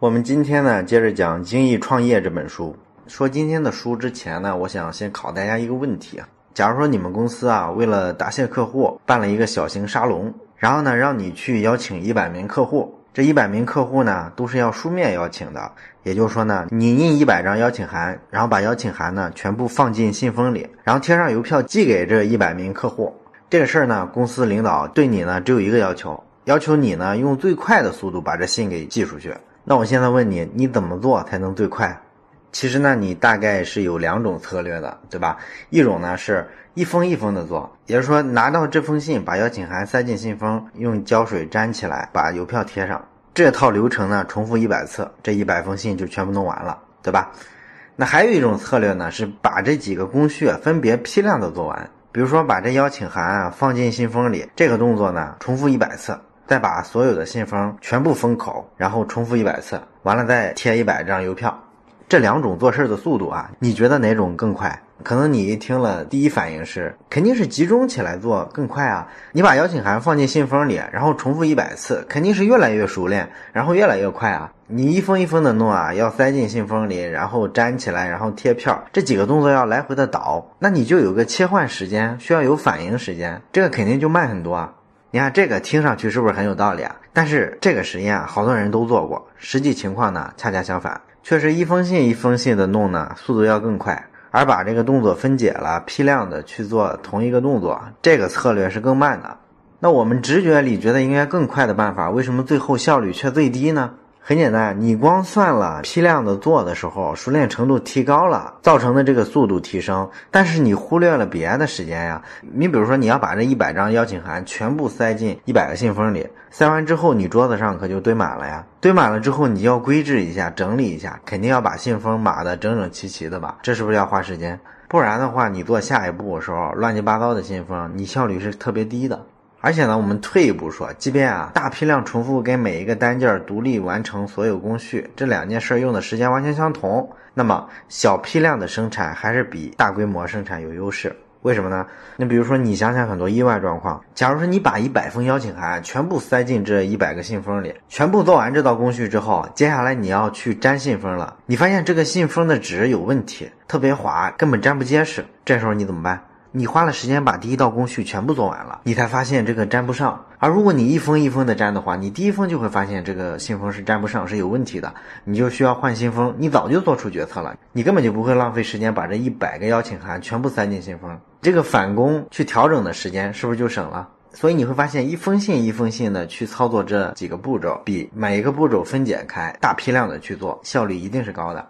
我们今天呢，接着讲《精益创业》这本书。说今天的书之前呢，我想先考大家一个问题啊。假如说你们公司啊，为了答谢客户，办了一个小型沙龙，然后呢，让你去邀请一百名客户，这一百名客户呢，都是要书面邀请的。也就是说呢，你印一百张邀请函，然后把邀请函呢全部放进信封里，然后贴上邮票寄给这一百名客户。这个事儿呢，公司领导对你呢只有一个要求，要求你呢用最快的速度把这信给寄出去。那我现在问你，你怎么做才能最快？其实呢，你大概是有两种策略的，对吧？一种呢是一封一封的做，也就是说拿到这封信，把邀请函塞进信封，用胶水粘起来，把邮票贴上，这套流程呢重复一百次，这一百封信就全部弄完了，对吧？那还有一种策略呢，是把这几个工序分别批量的做完，比如说把这邀请函啊放进信封里，这个动作呢重复一百次。再把所有的信封全部封口，然后重复一百次，完了再贴一百张邮票。这两种做事的速度啊，你觉得哪种更快？可能你一听了，第一反应是肯定是集中起来做更快啊。你把邀请函放进信封里，然后重复一百次，肯定是越来越熟练，然后越来越快啊。你一封一封的弄啊，要塞进信封里，然后粘起来，然后贴票，这几个动作要来回的倒，那你就有个切换时间，需要有反应时间，这个肯定就慢很多啊。你看这个听上去是不是很有道理啊？但是这个实验啊，好多人都做过，实际情况呢恰恰相反，确实一封信一封信的弄呢，速度要更快，而把这个动作分解了，批量的去做同一个动作，这个策略是更慢的。那我们直觉里觉得应该更快的办法，为什么最后效率却最低呢？很简单，你光算了批量的做的时候，熟练程度提高了，造成的这个速度提升，但是你忽略了别的时间呀。你比如说，你要把这一百张邀请函全部塞进一百个信封里，塞完之后，你桌子上可就堆满了呀。堆满了之后，你要规制一下，整理一下，肯定要把信封码的整整齐齐的吧？这是不是要花时间？不然的话，你做下一步的时候，乱七八糟的信封，你效率是特别低的。而且呢，我们退一步说，即便啊大批量重复给每一个单件独立完成所有工序，这两件事用的时间完全相同，那么小批量的生产还是比大规模生产有优势。为什么呢？那比如说你想想很多意外状况，假如说你把一百封邀请函全部塞进这一百个信封里，全部做完这道工序之后，接下来你要去粘信封了，你发现这个信封的纸有问题，特别滑，根本粘不结实，这时候你怎么办？你花了时间把第一道工序全部做完了，你才发现这个粘不上。而如果你一封一封的粘的话，你第一封就会发现这个信封是粘不上，是有问题的，你就需要换信封。你早就做出决策了，你根本就不会浪费时间把这一百个邀请函全部塞进信封。这个返工去调整的时间是不是就省了？所以你会发现，一封信一封信的去操作这几个步骤，比每一个步骤分解开、大批量的去做，效率一定是高的。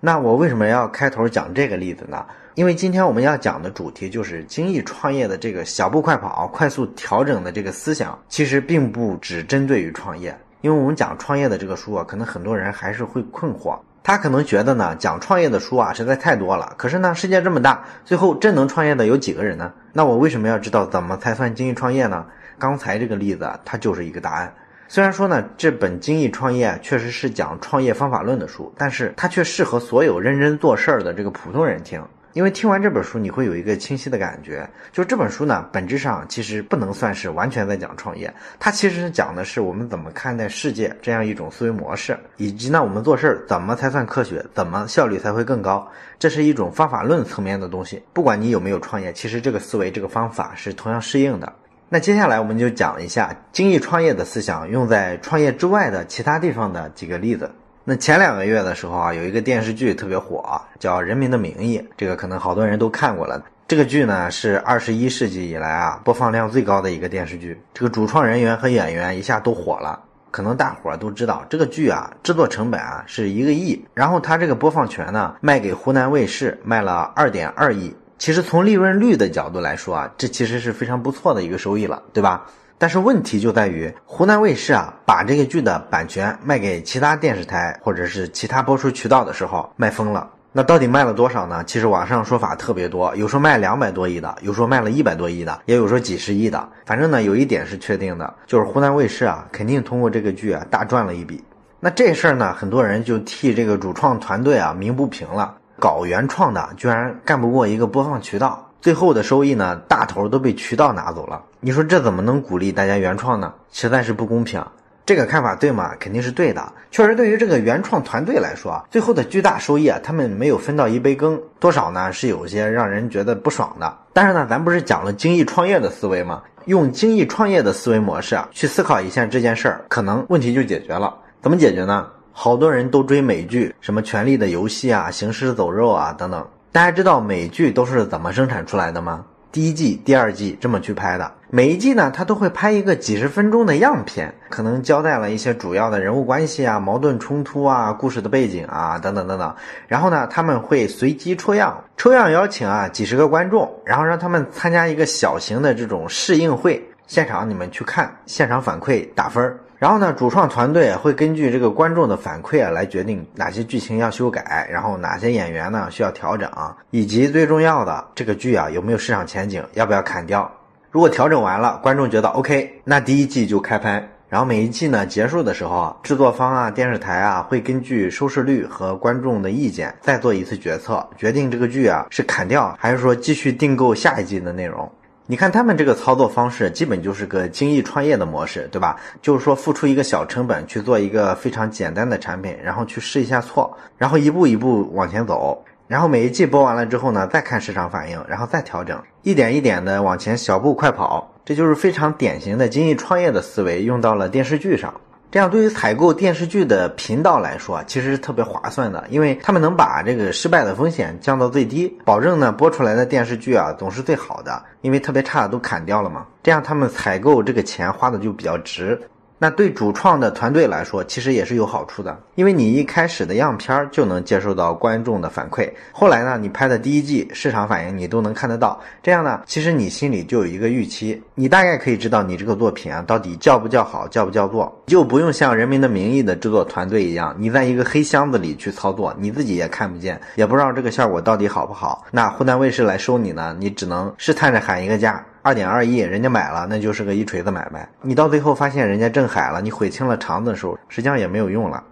那我为什么要开头讲这个例子呢？因为今天我们要讲的主题就是精益创业的这个小步快跑、快速调整的这个思想，其实并不只针对于创业。因为我们讲创业的这个书啊，可能很多人还是会困惑，他可能觉得呢，讲创业的书啊实在太多了。可是呢，世界这么大，最后真能创业的有几个人呢？那我为什么要知道怎么才算精益创业呢？刚才这个例子啊，它就是一个答案。虽然说呢，这本精益创业确实是讲创业方法论的书，但是它却适合所有认真做事儿的这个普通人听。因为听完这本书，你会有一个清晰的感觉，就这本书呢，本质上其实不能算是完全在讲创业，它其实讲的是我们怎么看待世界这样一种思维模式，以及呢，我们做事儿怎么才算科学，怎么效率才会更高，这是一种方法论层面的东西。不管你有没有创业，其实这个思维、这个方法是同样适应的。那接下来我们就讲一下精益创业的思想用在创业之外的其他地方的几个例子。那前两个月的时候啊，有一个电视剧特别火，叫《人民的名义》，这个可能好多人都看过了。这个剧呢是二十一世纪以来啊播放量最高的一个电视剧，这个主创人员和演员一下都火了。可能大伙儿都知道，这个剧啊制作成本啊是一个亿，然后它这个播放权呢卖给湖南卫视卖了二点二亿。其实从利润率的角度来说啊，这其实是非常不错的一个收益了，对吧？但是问题就在于湖南卫视啊，把这个剧的版权卖给其他电视台或者是其他播出渠道的时候卖疯了。那到底卖了多少呢？其实网上说法特别多，有说卖两百多亿的，有说卖了一百多亿的，也有说几十亿的。反正呢，有一点是确定的，就是湖南卫视啊，肯定通过这个剧啊大赚了一笔。那这事儿呢，很多人就替这个主创团队啊鸣不平了，搞原创的居然干不过一个播放渠道。最后的收益呢，大头都被渠道拿走了。你说这怎么能鼓励大家原创呢？实在是不公平。这个看法对吗？肯定是对的。确实，对于这个原创团队来说，最后的巨大收益啊，他们没有分到一杯羹，多少呢是有些让人觉得不爽的。但是呢，咱不是讲了精益创业的思维吗？用精益创业的思维模式啊，去思考一下这件事儿，可能问题就解决了。怎么解决呢？好多人都追美剧，什么《权力的游戏》啊，《行尸走肉》啊等等。大家知道美剧都是怎么生产出来的吗？第一季、第二季这么去拍的，每一季呢，他都会拍一个几十分钟的样片，可能交代了一些主要的人物关系啊、矛盾冲突啊、故事的背景啊等等等等。然后呢，他们会随机抽样，抽样邀请啊几十个观众，然后让他们参加一个小型的这种试映会，现场你们去看，现场反馈打分儿。然后呢，主创团队会根据这个观众的反馈啊，来决定哪些剧情要修改，然后哪些演员呢需要调整，以及最重要的这个剧啊有没有市场前景，要不要砍掉。如果调整完了，观众觉得 OK，那第一季就开拍。然后每一季呢结束的时候，制作方啊、电视台啊会根据收视率和观众的意见再做一次决策，决定这个剧啊是砍掉还是说继续订购下一季的内容。你看他们这个操作方式，基本就是个精益创业的模式，对吧？就是说付出一个小成本去做一个非常简单的产品，然后去试一下错，然后一步一步往前走，然后每一季播完了之后呢，再看市场反应，然后再调整，一点一点的往前小步快跑，这就是非常典型的精益创业的思维用到了电视剧上。这样对于采购电视剧的频道来说，其实是特别划算的，因为他们能把这个失败的风险降到最低，保证呢播出来的电视剧啊总是最好的，因为特别差的都砍掉了嘛。这样他们采购这个钱花的就比较值。那对主创的团队来说，其实也是有好处的，因为你一开始的样片儿就能接受到观众的反馈，后来呢，你拍的第一季市场反应你都能看得到，这样呢，其实你心里就有一个预期，你大概可以知道你这个作品啊到底叫不叫好，叫不叫座，就不用像《人民的名义》的制作团队一样，你在一个黑箱子里去操作，你自己也看不见，也不知道这个效果到底好不好。那湖南卫视来收你呢，你只能试探着喊一个价。二点二亿，人家买了，那就是个一锤子买卖。你到最后发现人家挣海了，你悔青了肠子的时候，实际上也没有用了。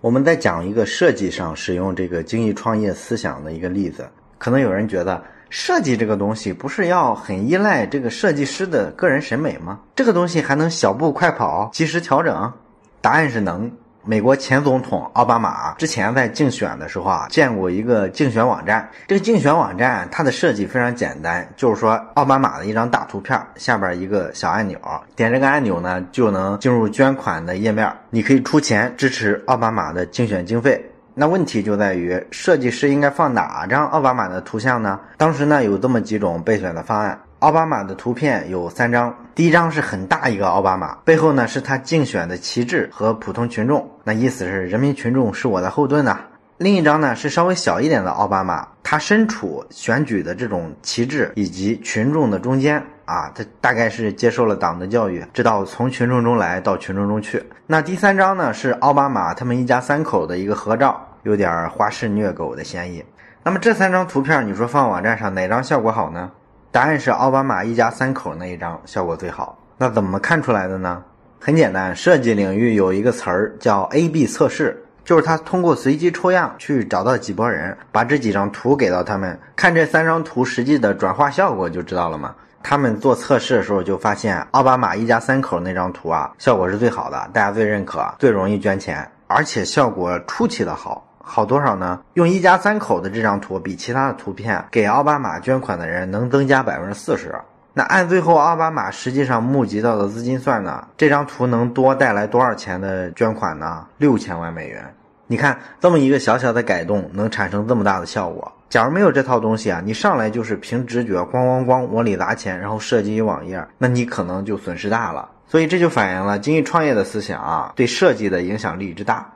我们再讲一个设计上使用这个精益创业思想的一个例子。可能有人觉得，设计这个东西不是要很依赖这个设计师的个人审美吗？这个东西还能小步快跑，及时调整？答案是能。美国前总统奥巴马之前在竞选的时候啊，见过一个竞选网站。这个竞选网站它的设计非常简单，就是说奥巴马的一张大图片，下边一个小按钮，点这个按钮呢就能进入捐款的页面，你可以出钱支持奥巴马的竞选经费。那问题就在于设计师应该放哪张奥巴马的图像呢？当时呢有这么几种备选的方案。奥巴马的图片有三张，第一张是很大一个奥巴马，背后呢是他竞选的旗帜和普通群众，那意思是人民群众是我的后盾呐。另一张呢是稍微小一点的奥巴马，他身处选举的这种旗帜以及群众的中间啊，他大概是接受了党的教育，知道从群众中来到群众中去。那第三张呢是奥巴马他们一家三口的一个合照，有点花式虐狗的嫌疑。那么这三张图片，你说放网站上哪张效果好呢？答案是奥巴马一家三口那一张效果最好。那怎么看出来的呢？很简单，设计领域有一个词儿叫 A/B 测试，就是他通过随机抽样去找到几拨人，把这几张图给到他们，看这三张图实际的转化效果就知道了嘛。他们做测试的时候就发现，奥巴马一家三口那张图啊，效果是最好的，大家最认可，最容易捐钱，而且效果出奇的好。好多少呢？用一家三口的这张图比其他的图片给奥巴马捐款的人能增加百分之四十。那按最后奥巴马实际上募集到的资金算呢？这张图能多带来多少钱的捐款呢？六千万美元。你看这么一个小小的改动能产生这么大的效果。假如没有这套东西啊，你上来就是凭直觉咣咣咣往里砸钱，然后设计一网页，那你可能就损失大了。所以这就反映了精益创业的思想啊，对设计的影响力之大。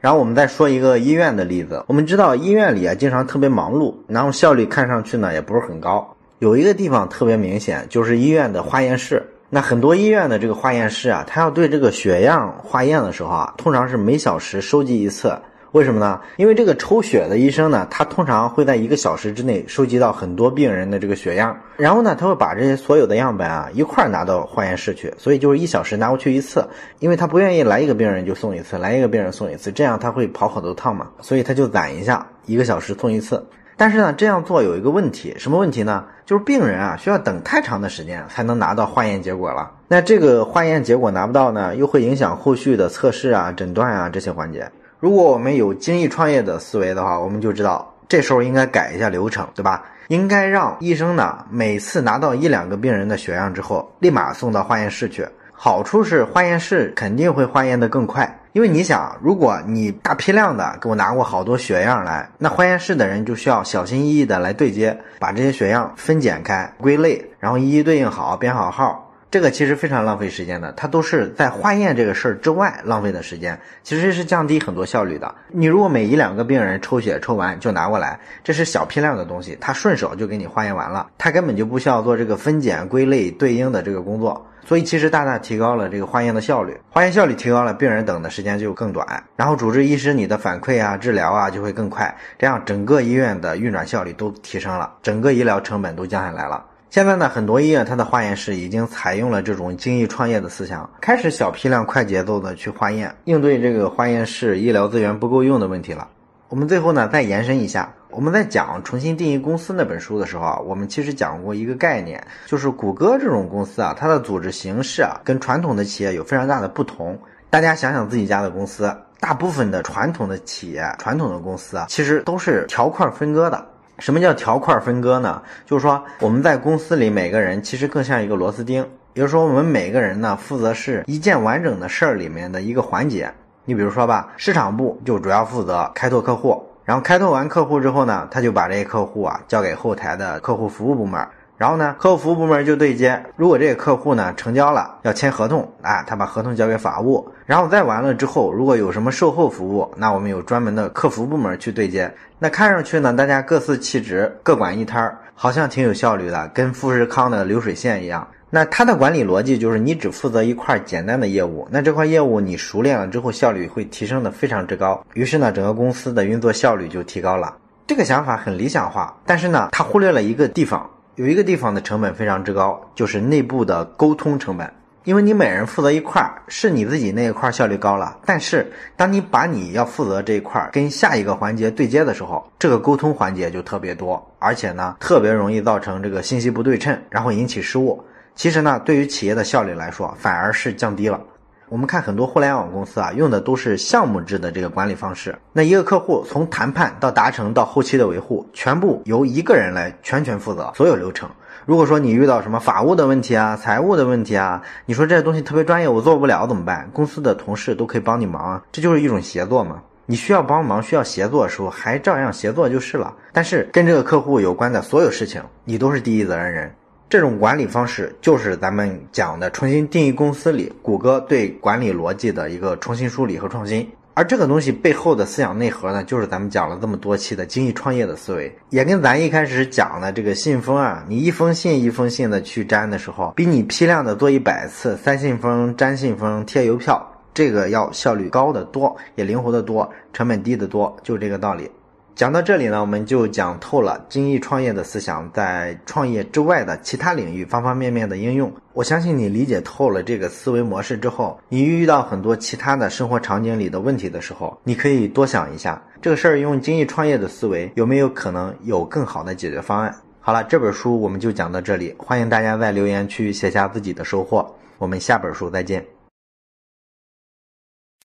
然后我们再说一个医院的例子。我们知道医院里啊，经常特别忙碌，然后效率看上去呢也不是很高。有一个地方特别明显，就是医院的化验室。那很多医院的这个化验室啊，它要对这个血样化验的时候啊，通常是每小时收集一次。为什么呢？因为这个抽血的医生呢，他通常会在一个小时之内收集到很多病人的这个血样，然后呢，他会把这些所有的样本啊一块儿拿到化验室去，所以就是一小时拿过去一次，因为他不愿意来一个病人就送一次，来一个病人送一次，这样他会跑好多趟嘛，所以他就攒一下，一个小时送一次。但是呢，这样做有一个问题，什么问题呢？就是病人啊需要等太长的时间才能拿到化验结果了。那这个化验结果拿不到呢，又会影响后续的测试啊、诊断啊这些环节。如果我们有精益创业的思维的话，我们就知道这时候应该改一下流程，对吧？应该让医生呢每次拿到一两个病人的血样之后，立马送到化验室去。好处是化验室肯定会化验的更快，因为你想，如果你大批量的给我拿过好多血样来，那化验室的人就需要小心翼翼的来对接，把这些血样分拣开、归类，然后一一对应好、编好号。这个其实非常浪费时间的，它都是在化验这个事儿之外浪费的时间，其实是降低很多效率的。你如果每一两个病人抽血抽完就拿过来，这是小批量的东西，他顺手就给你化验完了，他根本就不需要做这个分拣、归类、对应的这个工作，所以其实大大提高了这个化验的效率。化验效率提高了，病人等的时间就更短，然后主治医师你的反馈啊、治疗啊就会更快，这样整个医院的运转效率都提升了，整个医疗成本都降下来了。现在呢，很多医院它的化验室已经采用了这种精益创业的思想，开始小批量、快节奏的去化验，应对这个化验室医疗资源不够用的问题了。我们最后呢，再延伸一下，我们在讲重新定义公司那本书的时候啊，我们其实讲过一个概念，就是谷歌这种公司啊，它的组织形式啊，跟传统的企业有非常大的不同。大家想想自己家的公司，大部分的传统的企业、传统的公司啊，其实都是条块分割的。什么叫条块分割呢？就是说我们在公司里每个人其实更像一个螺丝钉，也就是说我们每个人呢负责是一件完整的事儿里面的一个环节。你比如说吧，市场部就主要负责开拓客户，然后开拓完客户之后呢，他就把这些客户啊交给后台的客户服务部门。然后呢，客服部门就对接。如果这个客户呢成交了，要签合同，啊，他把合同交给法务。然后再完了之后，如果有什么售后服务，那我们有专门的客服部门去对接。那看上去呢，大家各司其职，各管一摊儿，好像挺有效率的，跟富士康的流水线一样。那它的管理逻辑就是，你只负责一块简单的业务，那这块业务你熟练了之后，效率会提升的非常之高。于是呢，整个公司的运作效率就提高了。这个想法很理想化，但是呢，它忽略了一个地方。有一个地方的成本非常之高，就是内部的沟通成本。因为你每人负责一块儿，是你自己那一块效率高了，但是当你把你要负责这一块跟下一个环节对接的时候，这个沟通环节就特别多，而且呢，特别容易造成这个信息不对称，然后引起失误。其实呢，对于企业的效率来说，反而是降低了。我们看很多互联网公司啊，用的都是项目制的这个管理方式。那一个客户从谈判到达成到后期的维护，全部由一个人来全权负责所有流程。如果说你遇到什么法务的问题啊、财务的问题啊，你说这些东西特别专业，我做不了怎么办？公司的同事都可以帮你忙啊，这就是一种协作嘛。你需要帮忙、需要协作的时候，还照样协作就是了。但是跟这个客户有关的所有事情，你都是第一责任人。这种管理方式就是咱们讲的重新定义公司里谷歌对管理逻辑的一个重新梳理和创新，而这个东西背后的思想内核呢，就是咱们讲了这么多期的精益创业的思维，也跟咱一开始讲的这个信封啊，你一封信一封信的去粘的时候，比你批量的做一百次塞信封、粘信封、贴邮票，这个要效率高得多，也灵活得多，成本低得多，就这个道理。讲到这里呢，我们就讲透了精益创业的思想在创业之外的其他领域方方面面的应用。我相信你理解透了这个思维模式之后，你遇到很多其他的生活场景里的问题的时候，你可以多想一下，这个事儿用精益创业的思维有没有可能有更好的解决方案？好了，这本书我们就讲到这里，欢迎大家在留言区写下自己的收获，我们下本书再见。